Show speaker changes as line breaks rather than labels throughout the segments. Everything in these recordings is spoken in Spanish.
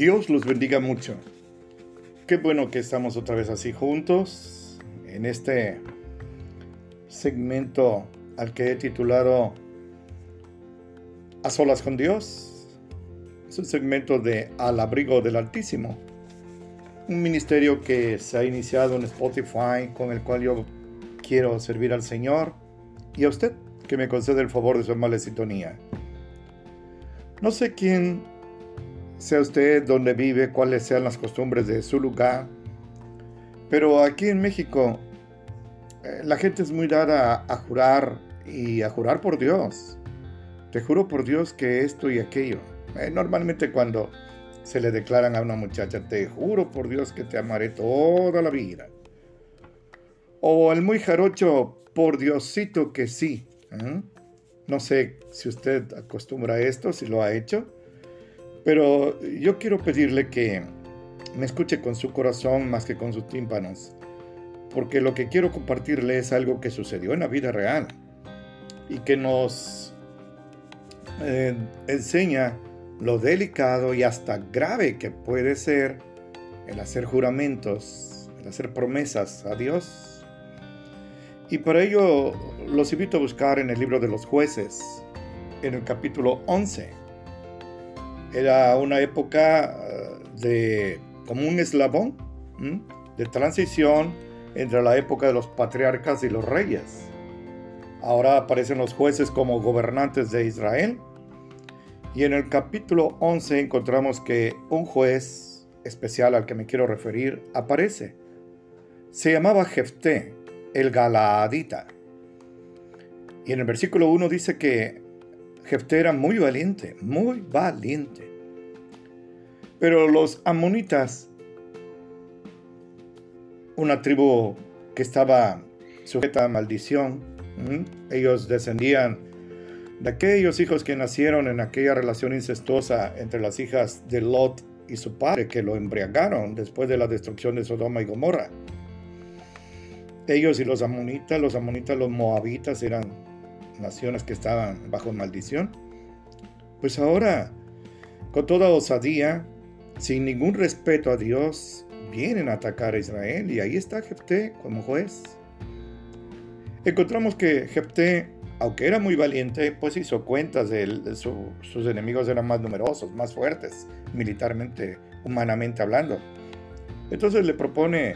Dios los bendiga mucho. Qué bueno que estamos otra vez así juntos en este segmento al que he titulado A solas con Dios. Es un segmento de Al abrigo del Altísimo. Un ministerio que se ha iniciado en Spotify con el cual yo quiero servir al Señor y a usted que me concede el favor de su amable sintonía. No sé quién sea usted, dónde vive, cuáles sean las costumbres de su lugar, pero aquí en México eh, la gente es muy dada a, jurar y a jurar por Dios. Te juro por Dios que esto y aquello. Eh, normalmente cuando se le declaran a una muchacha, te juro por Dios que te amaré toda la vida. O el muy jarocho, por Diosito que sí. ¿eh? No sé si usted acostumbra a esto, si lo ha hecho, pero yo quiero pedirle que me escuche con su corazón más que con sus tímpanos, porque lo que quiero compartirle es algo que sucedió en la vida real y que nos eh, enseña lo delicado y hasta grave que puede ser el hacer juramentos, el hacer promesas a Dios y para ello los invito a buscar en el libro de los jueces, en el capítulo 11. Era una época eh, de como un eslabón de transición entre la época de los patriarcas y los reyes. Ahora aparecen los jueces como gobernantes de Israel. Y en el capítulo 11 encontramos que un juez especial al que me quiero referir aparece. Se llamaba Jefté el Galaadita. Y en el versículo 1 dice que Jefté era muy valiente, muy valiente. Pero los amonitas, una tribu que estaba sujeta a maldición, ellos descendían de aquellos hijos que nacieron en aquella relación incestuosa entre las hijas de Lot y su padre, que lo embriagaron después de la destrucción de Sodoma y Gomorra ellos y los amonitas, los amonitas, los moabitas eran naciones que estaban bajo maldición. Pues ahora, con toda osadía, sin ningún respeto a Dios, vienen a atacar a Israel y ahí está Jefté como juez. Encontramos que Jefté, aunque era muy valiente, pues hizo cuentas de, sus enemigos eran más numerosos, más fuertes, militarmente, humanamente hablando. Entonces le propone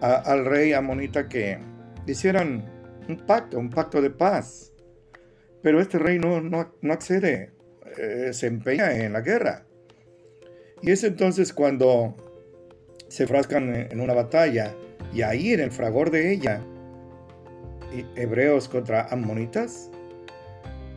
al rey amonita que hicieran un pacto, un pacto de paz. Pero este rey no, no, accede, eh, se empeña en la guerra. Y es entonces cuando se frascan en una batalla y ahí en el fragor de ella, hebreos contra amonitas,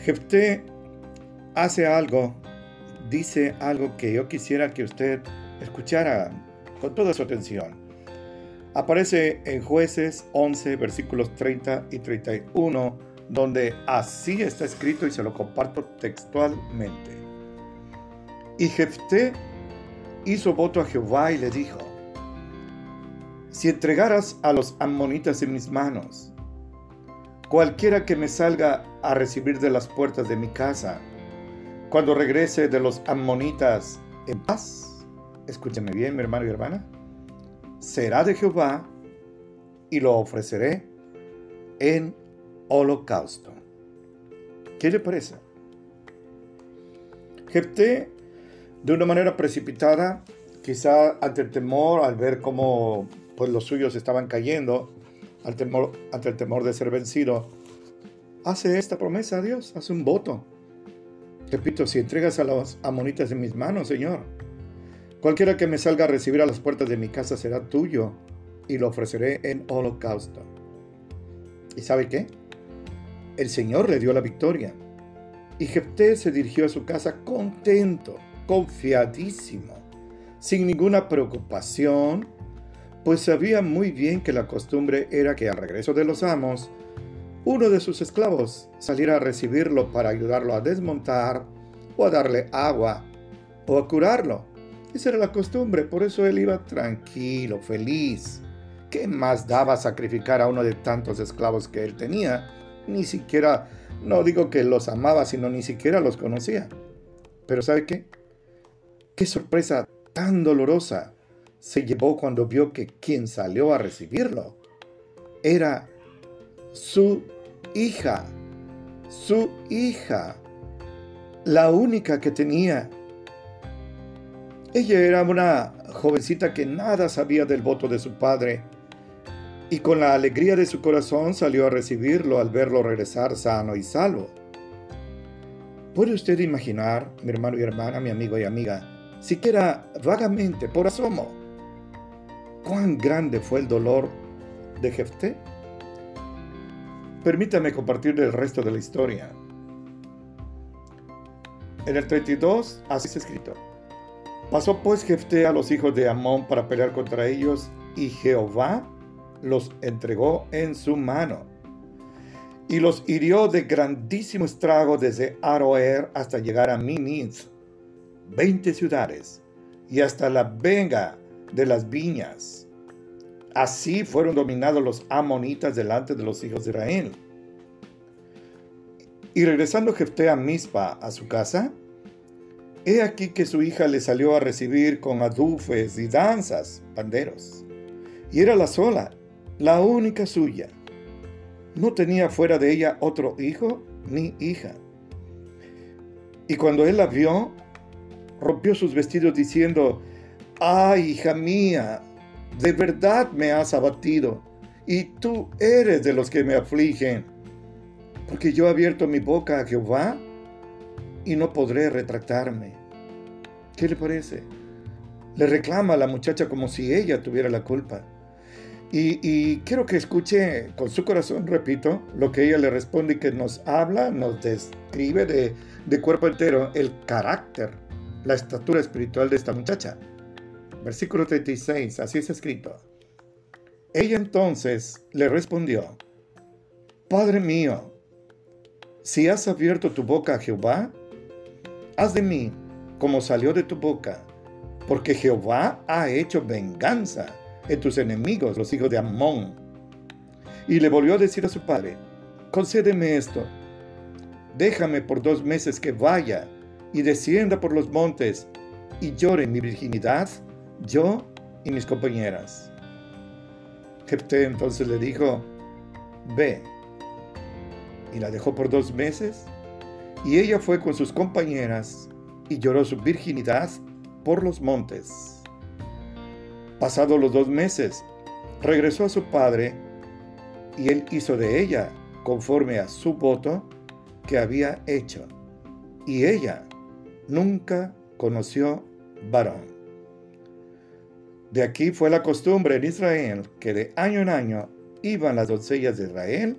Jefté hace algo, dice algo que yo quisiera que usted escuchara con toda su atención. Aparece en jueces 11, versículos 30 y 31, donde así está escrito y se lo comparto textualmente. Y Jefté hizo voto a Jehová y le dijo, si entregaras a los amonitas en mis manos, cualquiera que me salga a recibir de las puertas de mi casa, cuando regrese de los amonitas en paz, escúchame bien mi hermano y hermana, será de Jehová y lo ofreceré en holocausto. ¿Qué le parece? Jefté, de una manera precipitada, quizá ante el temor, al ver cómo pues, los suyos estaban cayendo, ante el temor de ser vencido, hace esta promesa a Dios, hace un voto. Repito, si entregas a los amonitas en mis manos, Señor, Cualquiera que me salga a recibir a las puertas de mi casa será tuyo y lo ofreceré en holocausto. ¿Y sabe qué? El Señor le dio la victoria. Y Jefté se dirigió a su casa contento, confiadísimo, sin ninguna preocupación, pues sabía muy bien que la costumbre era que al regreso de los amos, uno de sus esclavos saliera a recibirlo para ayudarlo a desmontar o a darle agua o a curarlo. Esa era la costumbre, por eso él iba tranquilo, feliz. ¿Qué más daba sacrificar a uno de tantos esclavos que él tenía? Ni siquiera, no digo que los amaba, sino ni siquiera los conocía. Pero ¿sabe qué? Qué sorpresa tan dolorosa se llevó cuando vio que quien salió a recibirlo era su hija, su hija, la única que tenía. Ella era una jovencita que nada sabía del voto de su padre y con la alegría de su corazón salió a recibirlo al verlo regresar sano y salvo. ¿Puede usted imaginar, mi hermano y hermana, mi amigo y amiga, siquiera vagamente, por asomo, cuán grande fue el dolor de Jefté? Permítame compartir el resto de la historia. En el 32, así se escrito. Pasó pues Jefté a los hijos de Amón para pelear contra ellos, y Jehová los entregó en su mano. Y los hirió de grandísimo estrago desde Aroer hasta llegar a Miniz, veinte ciudades, y hasta la venga de las viñas. Así fueron dominados los amonitas delante de los hijos de Israel. Y regresando Jefté a Mispa, a su casa, he aquí que su hija le salió a recibir con adufes y danzas, panderos. Y era la sola, la única suya. No tenía fuera de ella otro hijo ni hija. Y cuando él la vio, rompió sus vestidos diciendo, ay, hija mía, de verdad me has abatido, y tú eres de los que me afligen, porque yo he abierto mi boca a Jehová y no podré retractarme. ¿Qué le parece? Le reclama a la muchacha como si ella tuviera la culpa. Y, quiero que escuche con su corazón, repito, lo que ella le responde y que nos habla, nos describe de, de cuerpo entero el carácter, la estatura espiritual de esta muchacha. Versículo 36, así es escrito. Ella entonces le respondió, Padre mío, si has abierto tu boca a Jehová, haz de mí como salió de tu boca, porque Jehová ha hecho venganza en tus enemigos, los hijos de Amón. Y le volvió a decir a su padre, concédeme esto, déjame por dos meses que vaya y descienda por los montes y llore mi virginidad yo y mis compañeras. Jefté entonces le dijo, ve. Y la dejó por dos meses, y ella fue con sus compañeras y lloró su virginidad por los montes. Pasados los dos meses, regresó a su padre, y él hizo de ella conforme a su voto que había hecho. Y ella nunca conoció varón. De aquí fue la costumbre en Israel que de año en año iban las doncellas de Israel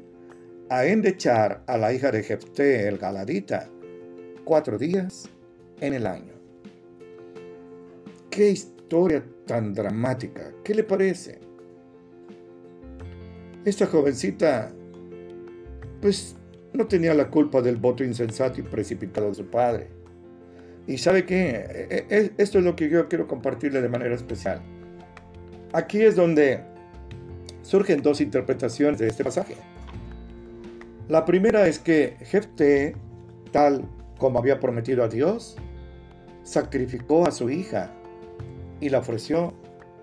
a endechar a la hija de Jefté el Galadita cuatro días en el año. Qué historia tan dramática, ¿qué le parece? Esta jovencita, pues no tenía la culpa del voto insensato y precipitado de su padre. Y sabe qué, e, e, esto es lo que yo quiero compartirle de manera especial. Aquí es donde surgen dos interpretaciones de este pasaje. La primera es que Jefté, tal como había prometido a Dios, sacrificó a su hija y la ofreció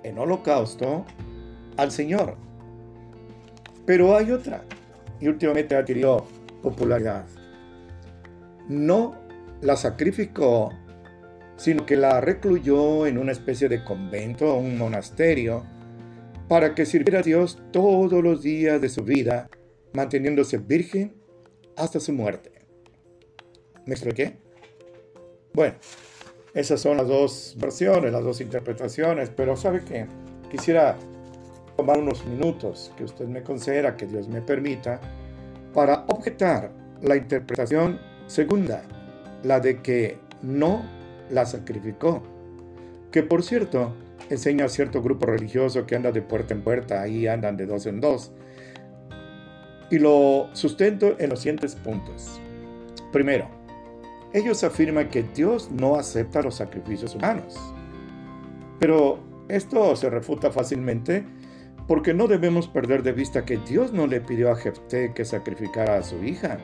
en holocausto al Señor. Pero hay otra, y últimamente adquirió popularidad. No la sacrificó sino que la recluyó en una especie de convento o un monasterio para que sirviera a Dios todos los días de su vida, manteniéndose virgen hasta su muerte. ¿Me expliqué? Bueno, esas son las dos versiones, las dos interpretaciones, pero ¿sabe qué? Quisiera tomar unos minutos que usted me conceda, que Dios me permita, para objetar la interpretación segunda, la de que no la sacrificó. Que por cierto, enseña a cierto grupo religioso que anda de puerta en puerta, ahí andan de dos en dos. Y lo sustento en los siguientes puntos. Primero, ellos afirman que Dios no acepta los sacrificios humanos. Pero esto se refuta fácilmente porque no debemos perder de vista que Dios no le pidió a Jefté que sacrificara a su hija,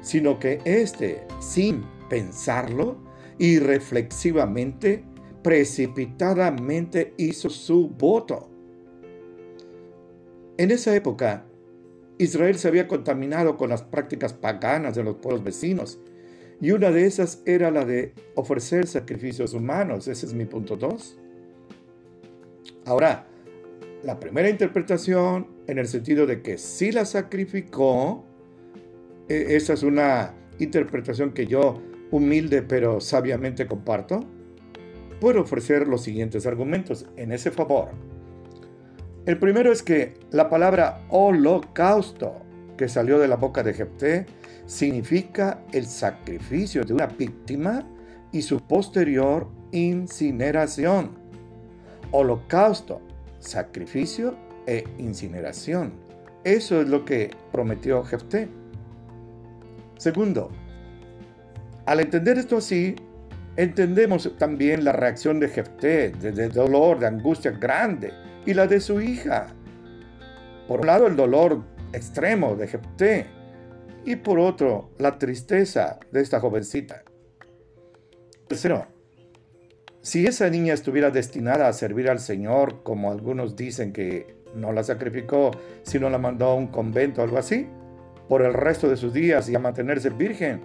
sino que éste, sin pensarlo, y reflexivamente precipitadamente hizo su voto. En esa época, Israel se había contaminado con las prácticas paganas de los pueblos vecinos y una de esas era la de ofrecer sacrificios humanos. Ese es mi punto 2. Ahora, la primera interpretación en el sentido de que sí la sacrificó, e, esa es una interpretación que yo humilde pero sabiamente comparto, puedo ofrecer los siguientes argumentos en ese favor. El primero es que la palabra holocausto que salió de la boca de Jepté significa el sacrificio de una víctima y su posterior incineración. Holocausto, sacrificio e incineración. Eso es lo que prometió Jefté. Segundo, al entender esto así, entendemos también la reacción de Jefté, de, dolor, de angustia grande, y la de su hija. Por un lado, el dolor extremo de Jefté, y por otro, la tristeza de esta jovencita. Tercero, si esa niña estuviera destinada a servir al Señor, como algunos dicen que no la sacrificó, sino la mandó a un convento o algo así, por el resto de sus días y a mantenerse virgen,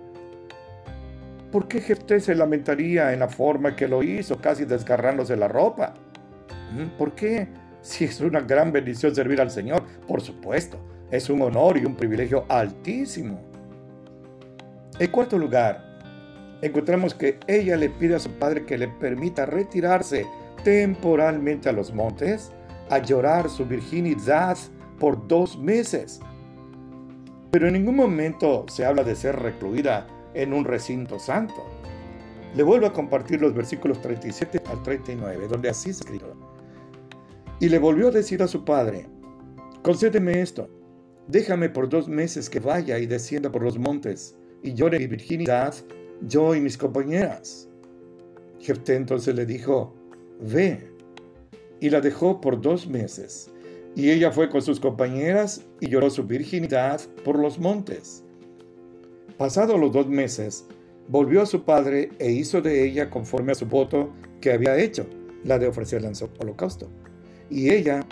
¿por qué Jefté se lamentaría en la forma que lo hizo, casi desgarrándose la ropa? ¿Mm? ¿Por qué? Si es una gran bendición servir al Señor, por supuesto, es un honor y un privilegio altísimo. En cuarto lugar, encontramos que ella le pide a su padre que le permita retirarse temporalmente a los montes a llorar su virginidad por dos meses. Pero en ningún momento se habla de ser recluida en un recinto santo. Le vuelvo a compartir los versículos 37 al 39, donde así se escrito. Y le volvió a decir a su padre, concédeme esto, déjame por dos meses que vaya y descienda por los montes y llore mi virginidad, yo y mis compañeras. Jefté entonces le dijo, ve, y la dejó por dos meses. Y ella fue con sus compañeras y lloró su virginidad por los montes. Pasados los dos meses, volvió a su padre e hizo de ella conforme a su voto que había hecho, la de ofrecerle en holocausto. Y ella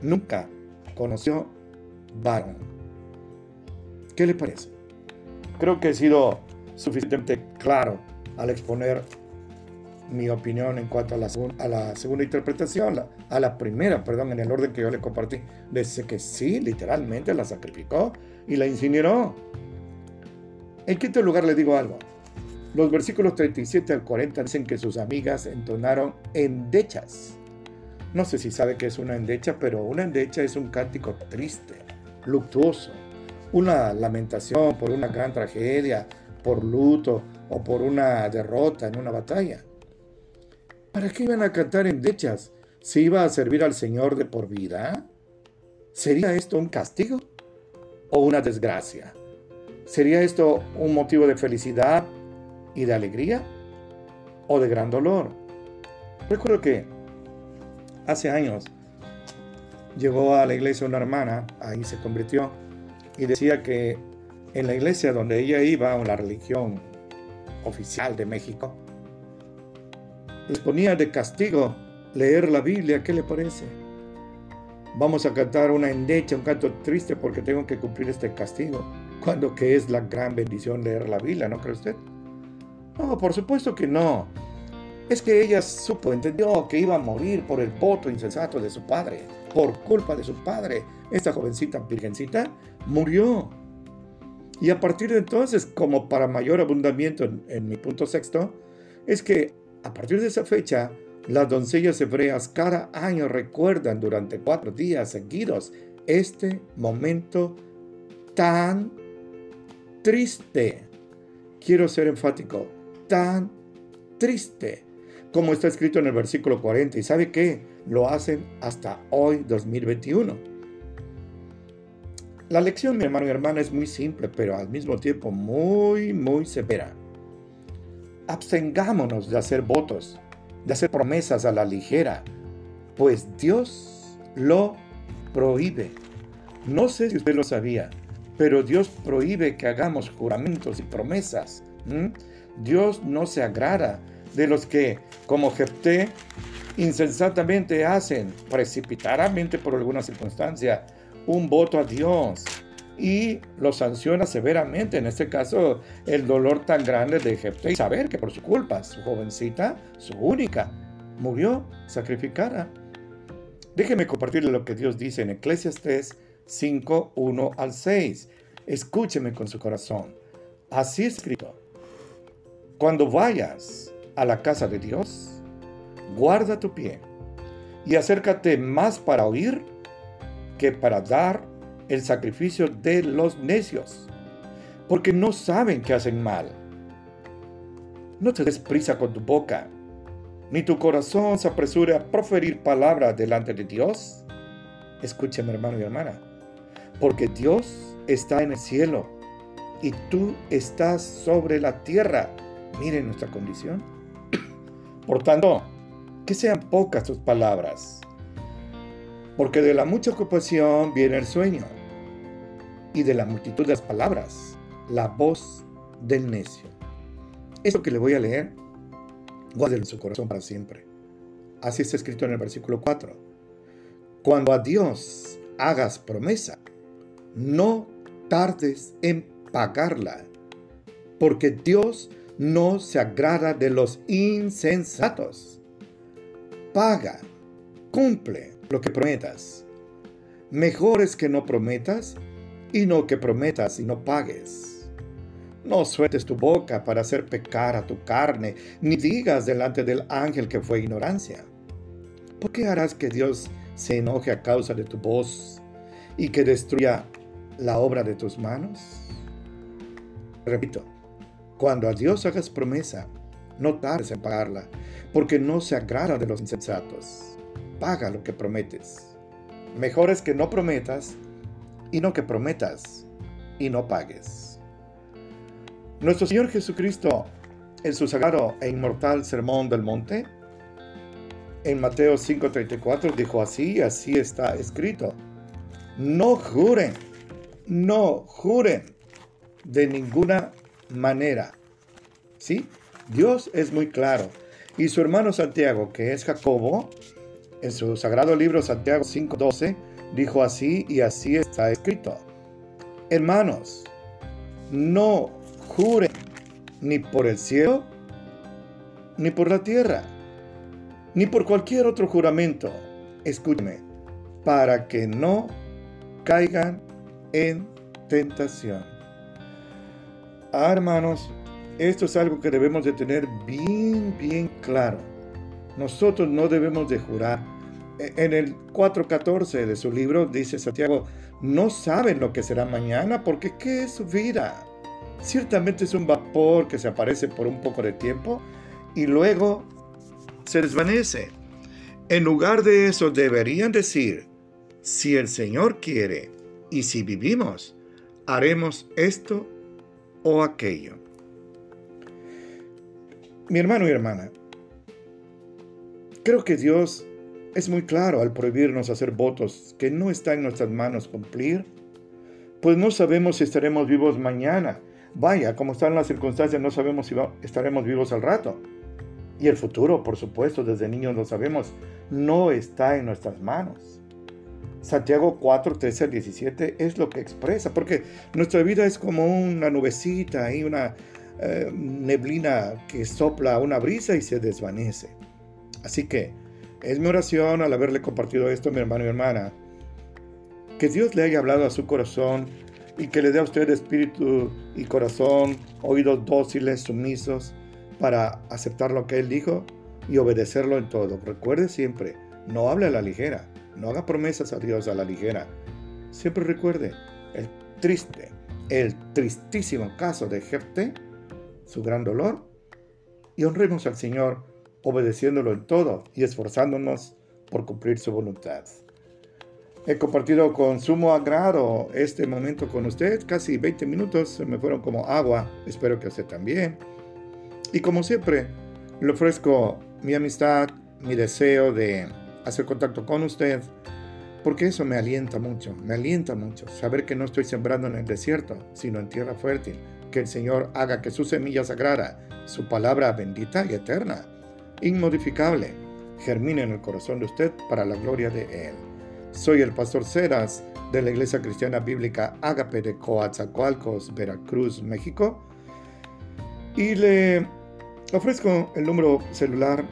nunca conoció ¿Qué le parece? Creo que he sido suficientemente claro al exponer mi opinión en cuanto a la, segunda interpretación, a la primera, perdón, en el orden que yo le compartí. Dice que sí, literalmente la sacrificó y la incineró. En quinto lugar le digo algo. Los versículos 37 al 40 dicen que sus amigas entonaron endechas. No sé si sabe qué es una endecha, pero una endecha es un cántico triste, luctuoso, una lamentación por una gran tragedia, por luto o por una derrota en una batalla. ¿Para qué iban a cantar endechas si iba a servir al Señor de por vida? ¿Sería esto un castigo o una desgracia? ¿Sería esto un motivo de felicidad y de alegría o de gran dolor? Recuerdo que hace años llegó a la iglesia una hermana, ahí se convirtió, y decía que en la iglesia donde ella iba, o la religión oficial de México, les ponía de castigo leer la Biblia. ¿Qué le parece? Vamos a cantar una endecha, un canto triste porque tengo que cumplir este castigo. Cuando que es la gran bendición leer la Biblia, ¿no cree usted? No, por supuesto que no. Es que ella supo, entendió que iba a morir por el voto insensato de su padre, por culpa de su padre. Esta jovencita virgencita murió. Y a partir de entonces, como para mayor abundamiento en, mi punto sexto, es que a partir de esa fecha, las doncellas hebreas cada año recuerdan durante cuatro días seguidos este momento tan triste. Quiero ser enfático, tan triste, como está escrito en el versículo 40. ¿Y sabe qué? Lo hacen hasta hoy, 2021. La lección, mi hermano y hermana, es muy simple, pero al mismo tiempo muy, muy severa. Abstengámonos de hacer votos, de hacer promesas a la ligera, pues Dios lo prohíbe. No sé si usted lo sabía, pero Dios prohíbe que hagamos juramentos y promesas. Dios no se agrada de los que, como Jepté, insensatamente hacen, precipitadamente por alguna circunstancia, un voto a Dios y lo sanciona severamente. En este caso, el dolor tan grande de Jepté y saber que por su culpa, su jovencita, su única, murió sacrificada. Déjeme compartirle lo que Dios dice en Eclesiastes 5, 1 al 6. Escúcheme con su corazón. Así escrito. Cuando vayas a la casa de Dios, guarda tu pie y acércate más para oír que para dar el sacrificio de los necios, porque no saben que hacen mal. No te des prisa con tu boca, ni tu corazón se apresure a proferir palabras delante de Dios. Escúchame hermano y hermana, porque Dios está en el cielo y tú estás sobre la tierra. Miren nuestra condición. Por tanto, que sean pocas tus palabras, porque de la mucha ocupación viene el sueño, y de la multitud de las palabras, la voz del necio. Esto que le voy a leer, guárdelo en su corazón para siempre. Así está escrito en el versículo 4. Cuando a Dios hagas promesa, no tardes en pagarla, porque Dios no se agrada de los insensatos. Paga, cumple lo que prometas. Mejor es que no prometas y no que prometas y no pagues. No sueltes tu boca para hacer pecar a tu carne, ni digas delante del ángel que fue ignorancia. ¿Por qué harás que Dios se enoje a causa de tu voz y que destruya la obra de tus manos? Repito, cuando a Dios hagas promesa, no tardes en pagarla, porque no se agrada de los insensatos. Paga lo que prometes. Mejor es que no prometas y no que prometas y no pagues. Nuestro Señor Jesucristo, en su sagrado e inmortal Sermón del Monte, en Mateo 5:34 dijo así, así está escrito, no juren, no juren de ninguna manera. ¿Sí? Dios es muy claro. Y su hermano Santiago, que es Jacobo, en su sagrado libro Santiago 5:12, dijo así y así está escrito. Hermanos, no juren ni por el cielo, ni por la tierra, ni por cualquier otro juramento. Escúcheme, para que no caigan en tentación. Ah, hermanos, esto es algo que debemos de tener bien, bien claro. Nosotros no debemos de jurar en el 4.14 de su libro dice Santiago, no saben lo que será mañana porque ¿qué es su vida? Ciertamente es un vapor que se aparece por un poco de tiempo y luego se desvanece. En lugar de eso deberían decir, si el Señor quiere y si vivimos, haremos esto o aquello. Mi hermano y hermana, creo que Dios es muy claro al prohibirnos hacer votos que no está en nuestras manos cumplir, pues no sabemos si estaremos vivos mañana. Vaya, como están las circunstancias, no sabemos si estaremos vivos al rato. Y el futuro, por supuesto, desde niños lo sabemos, no está en nuestras manos. Santiago 4, 13 al 17 es lo que expresa, porque nuestra vida es como una nubecita y una eh, neblina que sopla una brisa y se desvanece. Así que es mi oración al haberle compartido esto a mi hermano y hermana. Que Dios le haya hablado a su corazón y que le dé a usted espíritu y corazón, oídos dóciles, sumisos, para aceptar lo que Él dijo y obedecerlo en todo. Recuerde siempre, no hable a la ligera, no haga promesas a Dios a la ligera. Siempre recuerde el triste, el tristísimo caso de Jefte, su gran dolor, y honremos al Señor obedeciéndolo en todo y esforzándonos por cumplir su voluntad. He compartido con sumo agrado este momento con usted, casi 20 minutos me fueron como agua, espero que usted también. Y como siempre, le ofrezco mi amistad, mi deseo de hacer contacto con usted, porque eso me alienta mucho, me alienta mucho, saber que no estoy sembrando en el desierto, sino en tierra fértil, que el Señor haga que su semilla sagrada, su palabra bendita y eterna, inmodificable, germine en el corazón de usted para la gloria de Él. Soy el pastor Ceras de la Iglesia Cristiana Bíblica Ágape de Coatzacoalcos, Veracruz, México. Y le ofrezco el número celular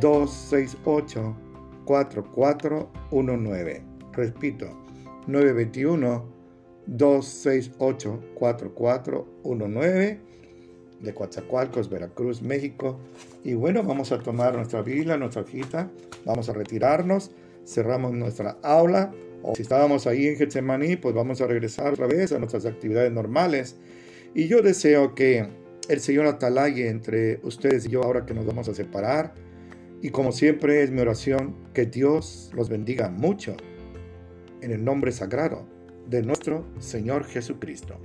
921-268-4419. Repito, 921-268-4419 de Coatzacoalcos, Veracruz, México. Y bueno, vamos a tomar nuestra Biblia, nuestra hojita, vamos a retirarnos cerramos nuestra aula o si estábamos ahí en Getsemaní, pues vamos a regresar otra vez a nuestras actividades normales. Y yo deseo que el Señor atalaye entre ustedes y yo ahora que nos vamos a separar. Y como siempre es mi oración, que Dios los bendiga mucho en el nombre sagrado de nuestro Señor Jesucristo.